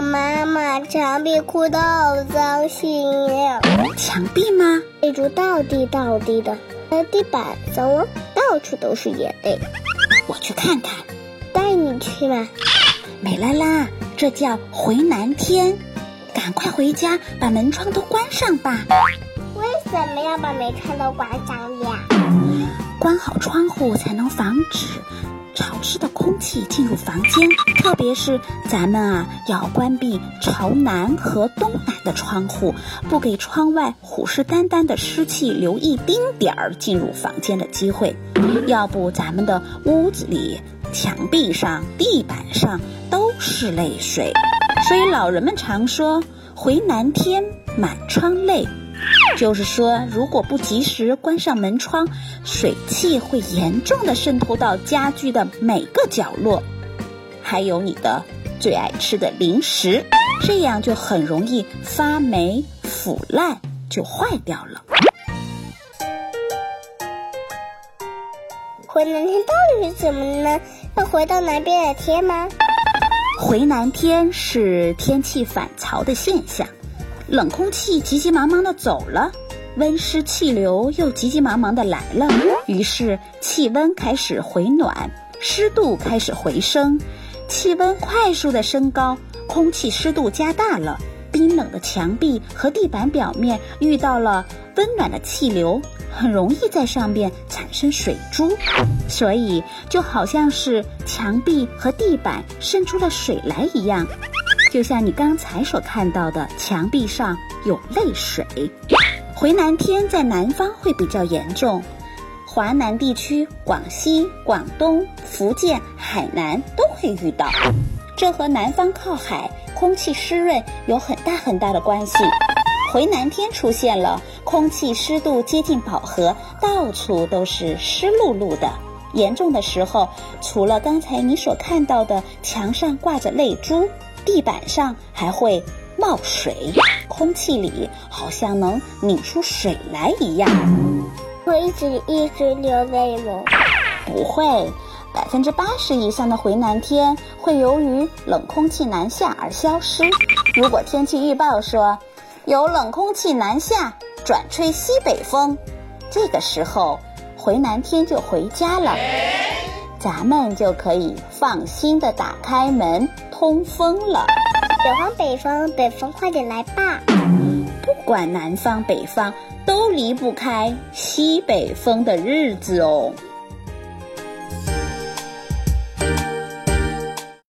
妈妈，妈，墙壁哭得好伤心呀！墙壁吗？泪珠倒滴倒滴的，在地板上到处都是眼泪。我去看看，带你去吗？美拉拉，这叫回南天。赶快回家，把门窗都关上吧。为什么要把门窗都关上呀？关好窗户才能防止潮湿的空气进入房间，特别是咱们啊，要关闭朝南和东南的窗户，不给窗外虎视眈眈的湿气留一丁点儿进入房间的机会。要不，咱们的屋子里、墙壁上、地板上都是泪水。所以老人们常说“回南天，满窗泪”，就是说，如果不及时关上门窗，水汽会严重的渗透到家居的每个角落，还有你的最爱吃的零食，这样就很容易发霉腐烂，就坏掉了。回南天到底是怎么呢？要回到南边的天吗？回南天是天气反潮的现象，冷空气急急忙忙的走了，温湿气流又急急忙忙的来了，于是气温开始回暖，湿度开始回升，气温快速的升高，空气湿度加大了，冰冷的墙壁和地板表面遇到了温暖的气流。很容易在上面产生水珠，所以就好像是墙壁和地板渗出了水来一样，就像你刚才所看到的，墙壁上有泪水。回南天在南方会比较严重，华南地区、广西、广东、福建、海南都会遇到，这和南方靠海，空气湿润有很大很大的关系。回南天出现了，空气湿度接近饱和，到处都是湿漉漉的。严重的时候，除了刚才你所看到的墙上挂着泪珠，地板上还会冒水，空气里好像能拧出水来一样。会一直一直流泪吗？不会，百分之八十以上的回南天会由于冷空气南下而消失。如果天气预报说，有冷空气南下，转吹西北风，这个时候回南天就回家了，咱们就可以放心的打开门通风了。北方北方，北方快点来吧！不管南方北方，都离不开西北风的日子哦。